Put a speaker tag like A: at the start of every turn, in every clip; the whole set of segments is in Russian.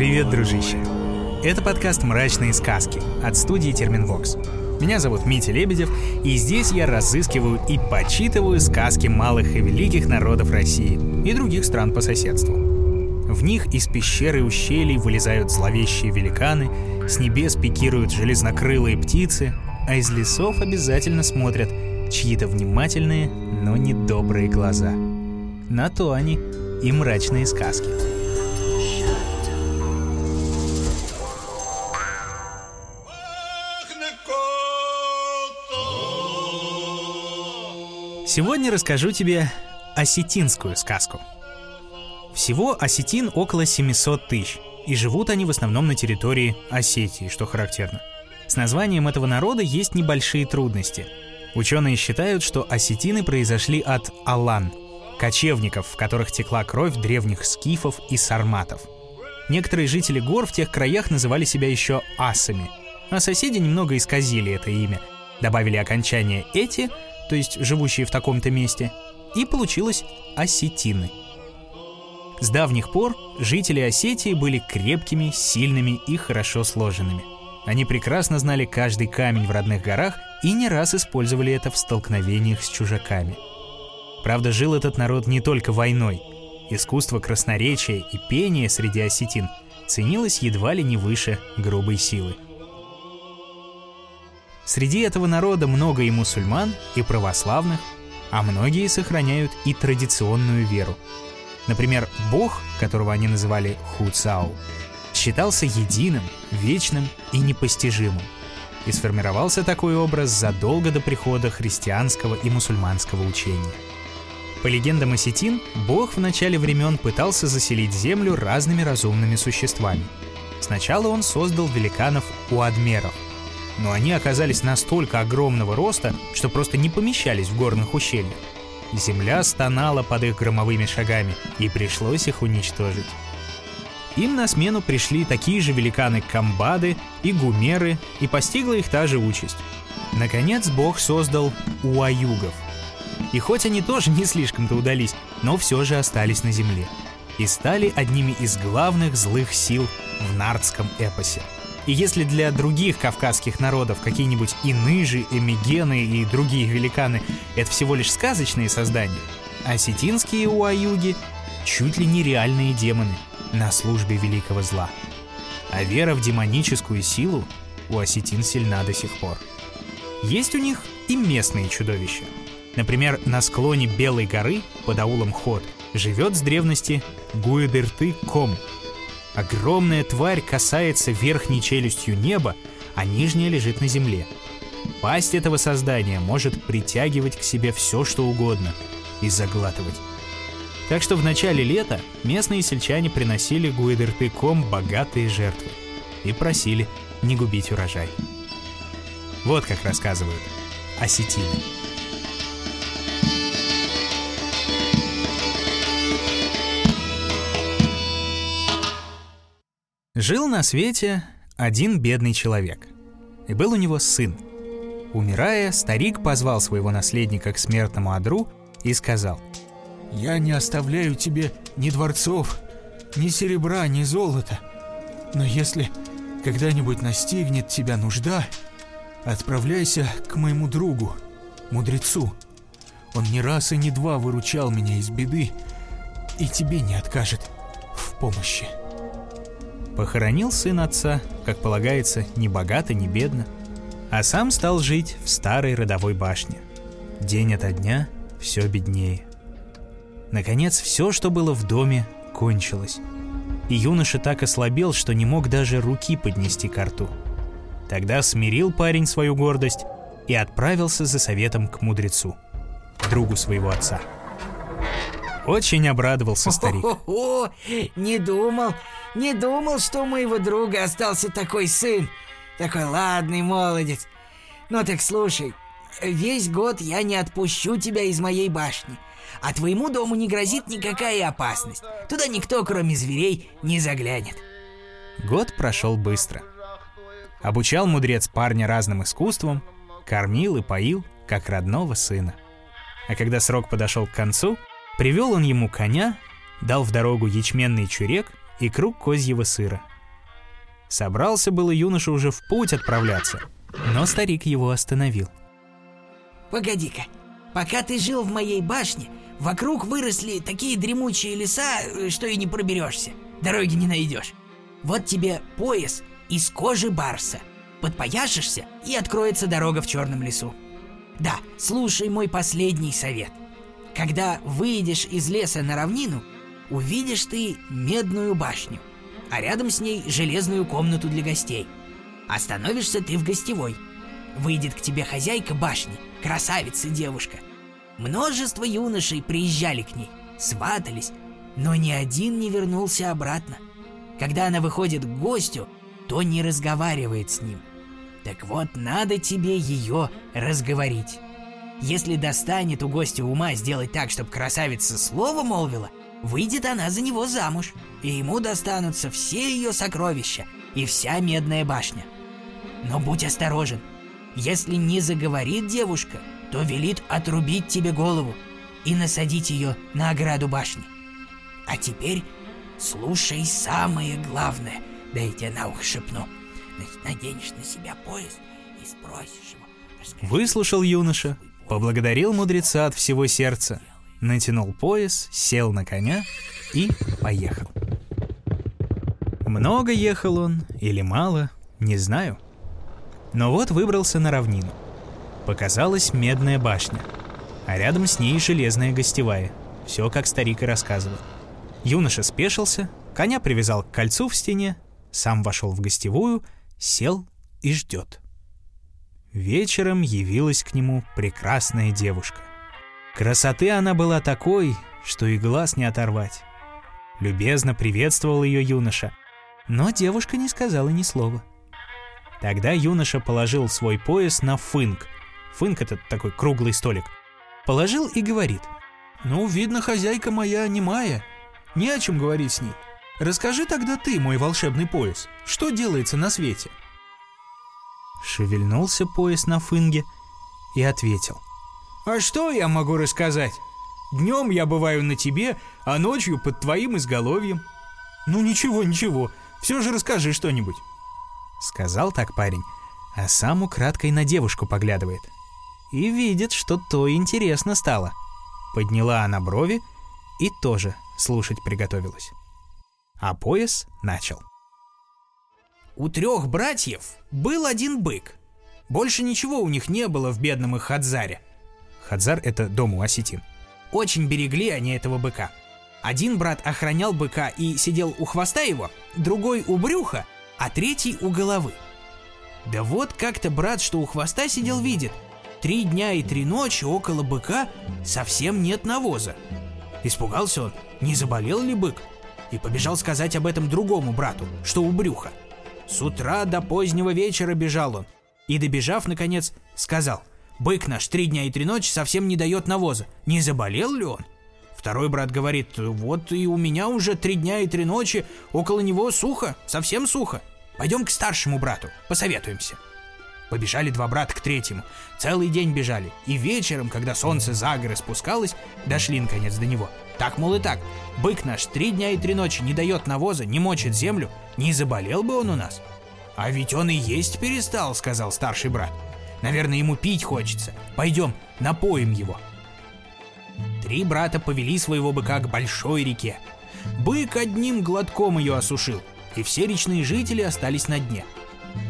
A: Привет, дружище! Это подкаст «Мрачные сказки» от студии Терминвокс. Меня зовут Митя Лебедев, и здесь я разыскиваю и почитываю сказки малых и великих народов России и других стран по соседству. В них из пещер и ущелий вылезают зловещие великаны, с небес пикируют железнокрылые птицы, а из лесов обязательно смотрят чьи-то внимательные, но недобрые глаза. На то они и мрачные сказки. Сегодня расскажу тебе осетинскую сказку. Всего осетин около 700 тысяч, и живут они в основном на территории Осетии, что характерно. С названием этого народа есть небольшие трудности. Ученые считают, что осетины произошли от алан, кочевников, в которых текла кровь древних скифов и сарматов. Некоторые жители гор в тех краях называли себя еще асами, а соседи немного исказили это имя, добавили окончание «эти», то есть живущие в таком-то месте, и получилось осетины. С давних пор жители Осетии были крепкими, сильными и хорошо сложенными. Они прекрасно знали каждый камень в родных горах и не раз использовали это в столкновениях с чужаками. Правда, жил этот народ не только войной. Искусство красноречия и пения среди осетин ценилось едва ли не выше грубой силы. Среди этого народа много и мусульман, и православных, а многие сохраняют и традиционную веру. Например, бог, которого они называли Хуцау, считался единым, вечным и непостижимым. И сформировался такой образ задолго до прихода христианского и мусульманского учения. По легендам осетин, бог в начале времен пытался заселить землю разными разумными существами. Сначала он создал великанов уадмеров – но они оказались настолько огромного роста, что просто не помещались в горных ущельях. Земля стонала под их громовыми шагами, и пришлось их уничтожить. Им на смену пришли такие же великаны Камбады и Гумеры, и постигла их та же участь. Наконец Бог создал Уаюгов. И хоть они тоже не слишком-то удались, но все же остались на земле. И стали одними из главных злых сил в нардском эпосе – и если для других кавказских народов какие-нибудь иныжи, эмигены и другие великаны — это всего лишь сказочные создания, осетинские уаюги — чуть ли не реальные демоны на службе великого зла. А вера в демоническую силу у осетин сильна до сих пор. Есть у них и местные чудовища. Например, на склоне Белой горы под аулом Ход живет с древности Гуэдерты-Ком — Огромная тварь касается верхней челюстью неба, а нижняя лежит на земле. Пасть этого создания может притягивать к себе все, что угодно, и заглатывать. Так что в начале лета местные сельчане приносили Гуэдертыком богатые жертвы и просили не губить урожай. Вот как рассказывают осетины. Жил на свете один бедный человек. И был у него сын. Умирая, старик позвал своего наследника к смертному одру и сказал,
B: «Я не оставляю тебе ни дворцов, ни серебра, ни золота. Но если когда-нибудь настигнет тебя нужда, отправляйся к моему другу, мудрецу. Он не раз и не два выручал меня из беды и тебе не откажет в помощи».
A: Похоронил сын отца, как полагается, ни богато, ни бедно, а сам стал жить в старой родовой башне. День ото дня все беднее. Наконец, все, что было в доме, кончилось. И юноша так ослабел, что не мог даже руки поднести к рту. Тогда смирил парень свою гордость и отправился за советом к мудрецу, другу своего отца. Очень обрадовался старик.
C: О, не думал, не думал, что у моего друга остался такой сын. Такой ладный молодец. Ну так слушай, весь год я не отпущу тебя из моей башни. А твоему дому не грозит никакая опасность. Туда никто, кроме зверей, не заглянет.
A: Год прошел быстро. Обучал мудрец парня разным искусствам, кормил и поил, как родного сына. А когда срок подошел к концу, привел он ему коня, дал в дорогу ячменный чурек и круг козьего сыра,
C: Собрался было юноша уже в путь отправляться, но старик его остановил.
A: Погоди-ка, пока ты жил в моей башне, вокруг выросли такие дремучие леса, э, что и не проберешься. Дороги не найдешь. Вот тебе пояс из кожи барса. Подпояшешься, и откроется дорога в черном лесу. Да, слушай мой последний совет. Когда выйдешь из леса на равнину, увидишь ты медную башню, а рядом с ней железную комнату для гостей. Остановишься ты в гостевой. Выйдет к тебе хозяйка башни, красавица девушка. Множество юношей приезжали к ней, сватались, но ни один не вернулся обратно. Когда она выходит к гостю, то не разговаривает с ним. Так вот, надо тебе ее разговорить. Если достанет у гостя ума сделать так, чтобы красавица слово молвила, выйдет она за него замуж, и ему достанутся все ее сокровища и вся медная башня. Но будь осторожен. Если не заговорит девушка, то велит отрубить тебе голову и насадить ее на ограду башни. А теперь слушай самое главное, да я тебе на ухо шепну. Наденешь на себя пояс и спросишь его.
C: Выслушал юноша, поблагодарил мудреца от всего сердца, натянул пояс, сел на коня и поехал. Много ехал он или мало, не знаю. Но вот выбрался на равнину. Показалась медная башня, а рядом с ней железная гостевая. Все, как старик и рассказывал. Юноша спешился, коня привязал к кольцу в стене, сам вошел в гостевую, сел и ждет. Вечером явилась к нему прекрасная девушка. Красоты она была такой, что и глаз не оторвать. Любезно приветствовал ее юноша, но девушка не сказала ни слова. Тогда юноша положил свой пояс на фынк. Фынк — это такой круглый столик. Положил и говорит.
D: «Ну, видно, хозяйка моя немая. Не о чем говорить с ней. Расскажи тогда ты, мой волшебный пояс, что делается на свете?»
C: Шевельнулся пояс на фынге и ответил.
D: «А что я могу рассказать? Днем я бываю на тебе, а ночью под твоим изголовьем. Ну ничего, ничего, все же расскажи что-нибудь».
C: Сказал так парень, а сам украдкой на девушку поглядывает. И видит, что то интересно стало. Подняла она брови и тоже слушать приготовилась. А пояс начал.
A: У трех братьев был один бык. Больше ничего у них не было в бедном их Хадзаре.
C: Хадзар — это дом у осетин.
A: Очень берегли они этого быка. Один брат охранял быка и сидел у хвоста его, другой у брюха, а третий у головы. Да вот как-то брат, что у хвоста сидел, видит. Три дня и три ночи около быка совсем нет навоза. Испугался он, не заболел ли бык, и побежал сказать об этом другому брату, что у брюха. С утра до позднего вечера бежал он, и добежав, наконец, сказал, «Бык наш три дня и три ночи совсем не дает навоза, не заболел ли он?» Второй брат говорит, «Вот и у меня уже три дня и три ночи около него сухо, совсем сухо. Пойдем к старшему брату, посоветуемся». Побежали два брата к третьему. Целый день бежали. И вечером, когда солнце за горы спускалось, дошли наконец до него. Так, мол, и так. Бык наш три дня и три ночи не дает навоза, не мочит землю. Не заболел бы он у нас. А ведь он и есть перестал, сказал старший брат. Наверное, ему пить хочется. Пойдем, напоим его. Три брата повели своего быка к большой реке. Бык одним глотком ее осушил, и все речные жители остались на дне.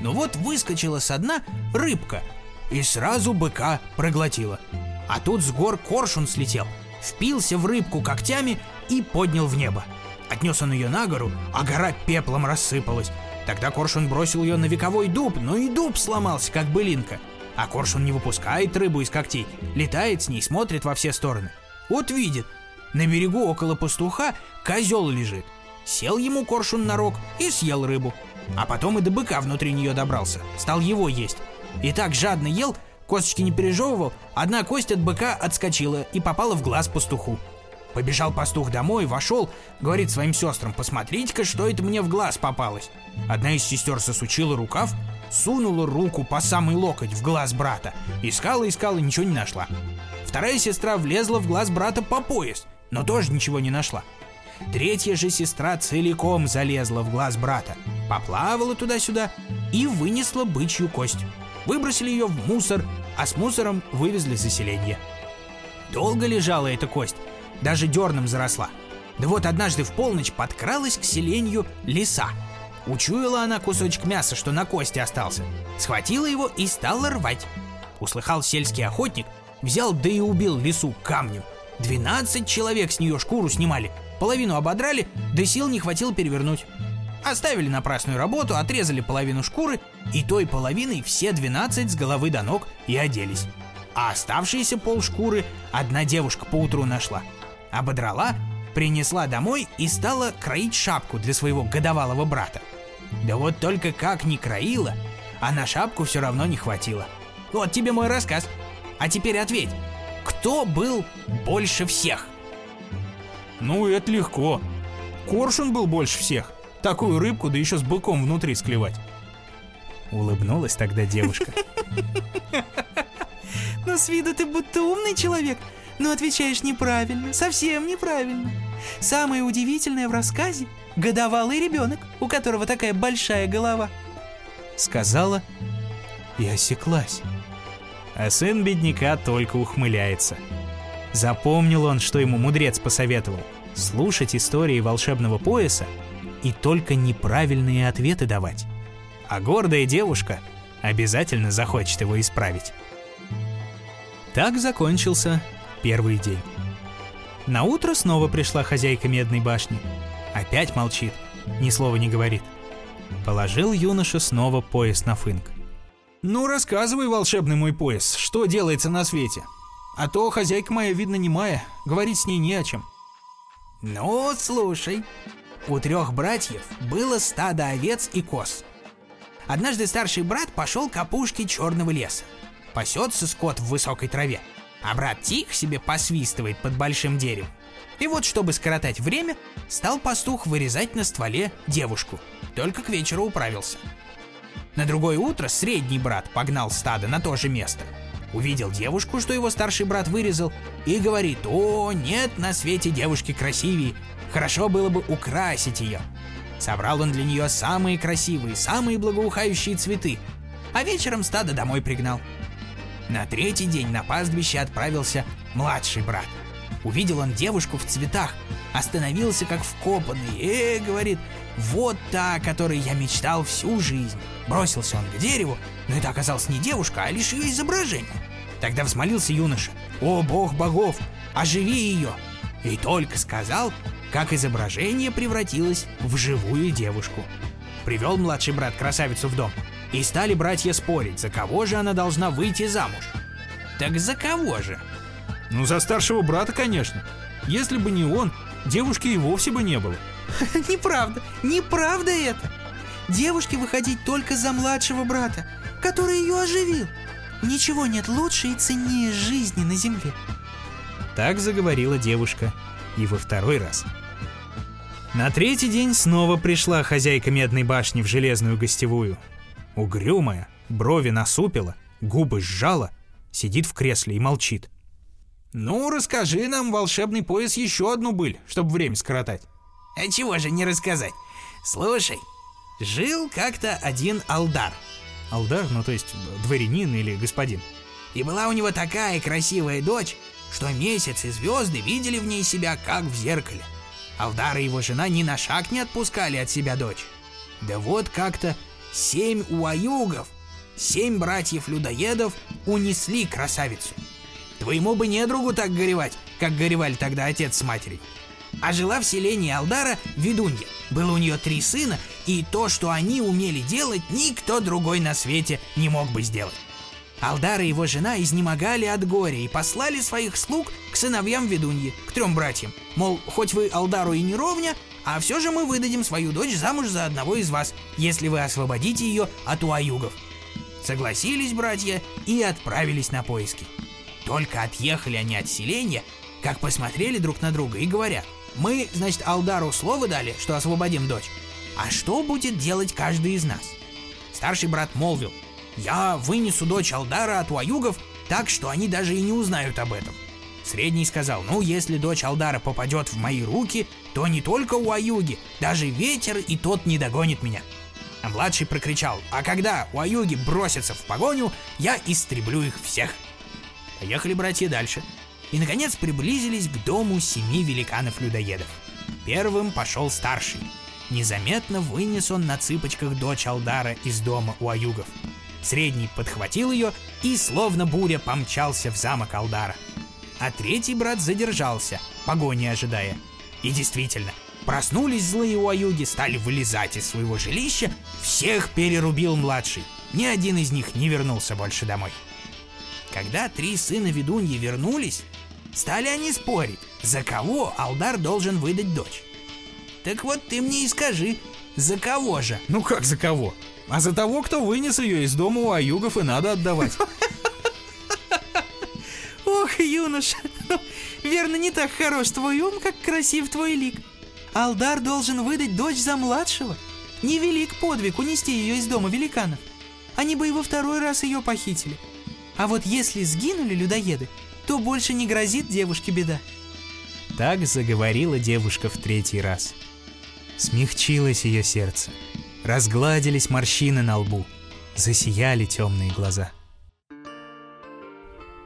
A: Но вот выскочила со дна рыбка и сразу быка проглотила. А тут с гор коршун слетел, впился в рыбку когтями и поднял в небо. Отнес он ее на гору, а гора пеплом рассыпалась. Тогда коршун бросил ее на вековой дуб, но и дуб сломался, как былинка. А коршун не выпускает рыбу из когтей, летает с ней, смотрит во все стороны. Вот видит, на берегу около пастуха козел лежит. Сел ему коршун на рог и съел рыбу. А потом и до быка внутри нее добрался, стал его есть. И так жадно ел, косточки не пережевывал, одна кость от быка отскочила и попала в глаз пастуху. Побежал пастух домой, вошел, говорит своим сестрам, посмотрите-ка, что это мне в глаз попалось. Одна из сестер сосучила рукав, сунула руку по самый локоть в глаз брата. Искала, искала, ничего не нашла. Вторая сестра влезла в глаз брата по пояс, но тоже ничего не нашла. Третья же сестра целиком залезла в глаз брата.
E: поплавала туда-сюда и вынесла бычью кость. Выбросили ее в мусор, а с мусором вывезли заселение. Долго лежала эта кость, даже дерном заросла. Да вот однажды в полночь подкралась к селению лиса. Учуяла она кусочек мяса, что на кости остался. Схватила его и стала рвать. Услыхал сельский охотник, взял да и убил лису камнем. 12 человек с нее шкуру снимали, половину ободрали, да сил не хватило перевернуть. Оставили напрасную работу, отрезали половину шкуры, и той половиной все 12 с головы до ног и оделись. А оставшиеся пол шкуры одна девушка поутру нашла. Ободрала, принесла домой и стала кроить шапку для своего годовалого брата. Да вот только как ни кроила, а на шапку все равно не хватило. Вот тебе мой рассказ. А теперь ответь, кто был больше всех?
F: Ну, это легко. Коршун был больше всех. Такую рыбку, да еще с быком внутри склевать.
E: Улыбнулась тогда девушка.
G: Но с виду ты будто умный человек, но отвечаешь неправильно, совсем неправильно. Самое удивительное в рассказе – годовалый ребенок, у которого такая большая голова.
E: Сказала и осеклась. А сын бедняка только ухмыляется. Запомнил он, что ему мудрец посоветовал – слушать истории волшебного пояса и только неправильные ответы давать. А гордая девушка обязательно захочет его исправить. Так закончился первый день. На утро снова пришла хозяйка медной башни. Опять молчит, ни слова не говорит. Положил юноша снова пояс на фынк.
F: Ну, рассказывай, волшебный мой пояс, что делается на свете. А то хозяйка моя, видно, немая, говорить с ней не о чем.
A: Ну, слушай. У трех братьев было стадо овец и коз. Однажды старший брат пошел к опушке черного леса. Пасется скот в высокой траве а брат тихо себе посвистывает под большим деревом. И вот, чтобы скоротать время, стал пастух вырезать на стволе девушку. Только к вечеру управился. На другое утро средний брат погнал стадо на то же место. Увидел девушку, что его старший брат вырезал, и говорит, «О, нет на свете девушки красивее, хорошо было бы украсить ее». Собрал он для нее самые красивые, самые благоухающие цветы, а вечером стадо домой пригнал. На третий день на пастбище отправился младший брат. Увидел он девушку в цветах, остановился как вкопанный, э, говорит, вот та, о которой я мечтал всю жизнь. Бросился он к дереву, но это оказалась не девушка, а лишь ее изображение. Тогда взмолился юноша, о бог богов, оживи ее. И только сказал, как изображение превратилось в живую девушку. Привел младший брат красавицу в дом, и стали братья спорить, за кого же она должна выйти замуж. Так за кого же?
F: Ну, за старшего брата, конечно. Если бы не он, девушки и вовсе бы не было.
G: Неправда, неправда это. Девушке выходить только за младшего брата, который ее оживил. Ничего нет лучше и ценнее жизни на земле.
E: Так заговорила девушка и во второй раз. На третий день снова пришла хозяйка медной башни в железную гостевую угрюмая, брови насупила, губы сжала, сидит в кресле и молчит.
F: «Ну, расскажи нам, волшебный пояс, еще одну быль, чтобы время скоротать».
A: «А чего же не рассказать? Слушай, жил как-то один Алдар».
E: Алдар, ну то есть дворянин или господин.
A: И была у него такая красивая дочь, что месяц и звезды видели в ней себя, как в зеркале. Алдар и его жена ни на шаг не отпускали от себя дочь. Да вот как-то семь уаюгов, семь братьев-людоедов унесли красавицу. Твоему бы недругу так горевать, как горевали тогда отец с матерью. А жила в селении Алдара ведунья. Было у нее три сына, и то, что они умели делать, никто другой на свете не мог бы сделать. Алдар и его жена изнемогали от горя и послали своих слуг к сыновьям ведуньи, к трем братьям. Мол, хоть вы Алдару и не ровня, а все же мы выдадим свою дочь замуж за одного из вас, если вы освободите ее от уаюгов. Согласились братья и отправились на поиски. Только отъехали они от селения, как посмотрели друг на друга и говорят, мы, значит, Алдару слово дали, что освободим дочь. А что будет делать каждый из нас? Старший брат молвил, я вынесу дочь Алдара от уаюгов так, что они даже и не узнают об этом. Средний сказал, ну, если дочь Алдара попадет в мои руки, то не только у Аюги, даже ветер и тот не догонит меня. А младший прокричал, а когда у Аюги бросятся в погоню, я истреблю их всех. Поехали братья дальше. И, наконец, приблизились к дому семи великанов-людоедов. Первым пошел старший. Незаметно вынес он на цыпочках дочь Алдара из дома у Аюгов. Средний подхватил ее и, словно буря, помчался в замок Алдара. А третий брат задержался, погони ожидая. И действительно, проснулись злые у Аюги, стали вылезать из своего жилища, всех перерубил младший. Ни один из них не вернулся больше домой. Когда три сына ведуньи вернулись, стали они спорить, за кого Алдар должен выдать дочь. Так вот ты мне и скажи, за кого же?
B: Ну как за кого? А за того, кто вынес ее из дома у аюгов и надо отдавать.
H: Ох, юноша, ну, верно, не так хорош твой ум, как красив твой лик. Алдар должен выдать дочь за младшего. Невелик подвиг унести ее из дома великанов. Они бы и во второй раз ее похитили. А вот если сгинули людоеды, то больше не грозит девушке беда.
A: Так заговорила девушка в третий раз. Смягчилось ее сердце. Разгладились морщины на лбу. Засияли темные глаза.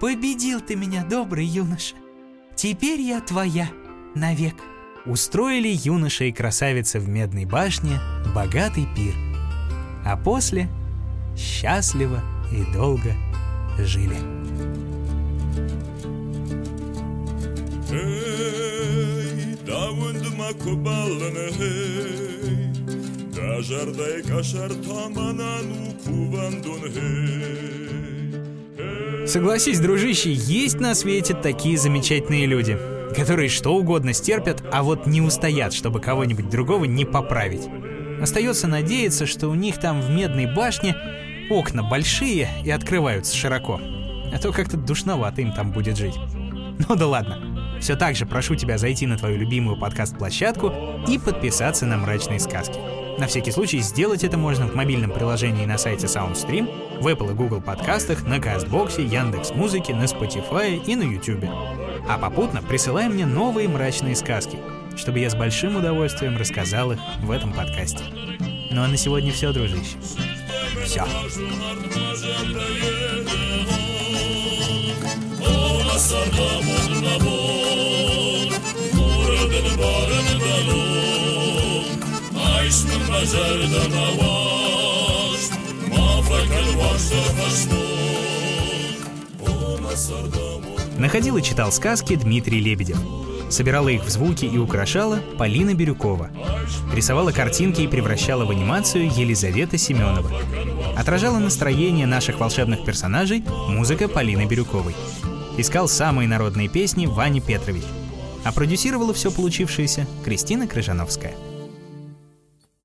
H: Победил ты меня, добрый юноша. Теперь я твоя навек.
A: Устроили юноша и красавица в Медной башне богатый пир. А после счастливо и долго жили.
I: Кашар таманану кувандун hey.
A: Согласись, дружище, есть на свете такие замечательные люди, которые что угодно стерпят, а вот не устоят, чтобы кого-нибудь другого не поправить. Остается надеяться, что у них там в Медной башне окна большие и открываются широко. А то как-то душновато им там будет жить. Ну да ладно. Все так же прошу тебя зайти на твою любимую подкаст-площадку и подписаться на «Мрачные сказки». На всякий случай сделать это можно в мобильном приложении на сайте SoundStream, в Apple и Google подкастах, на Кастбоксе, Яндекс Музыке, на Spotify и на YouTube. А попутно присылай мне новые мрачные сказки, чтобы я с большим удовольствием рассказал их в этом подкасте. Ну а на сегодня все, дружище. Все. Находил и читал сказки Дмитрий Лебедев. Собирала их в звуки и украшала Полина Бирюкова. Рисовала картинки и превращала в анимацию Елизавета Семенова. Отражала настроение наших волшебных персонажей музыка Полины Бирюковой. Искал самые народные песни Вани Петрович. А продюсировала все получившееся Кристина Крыжановская.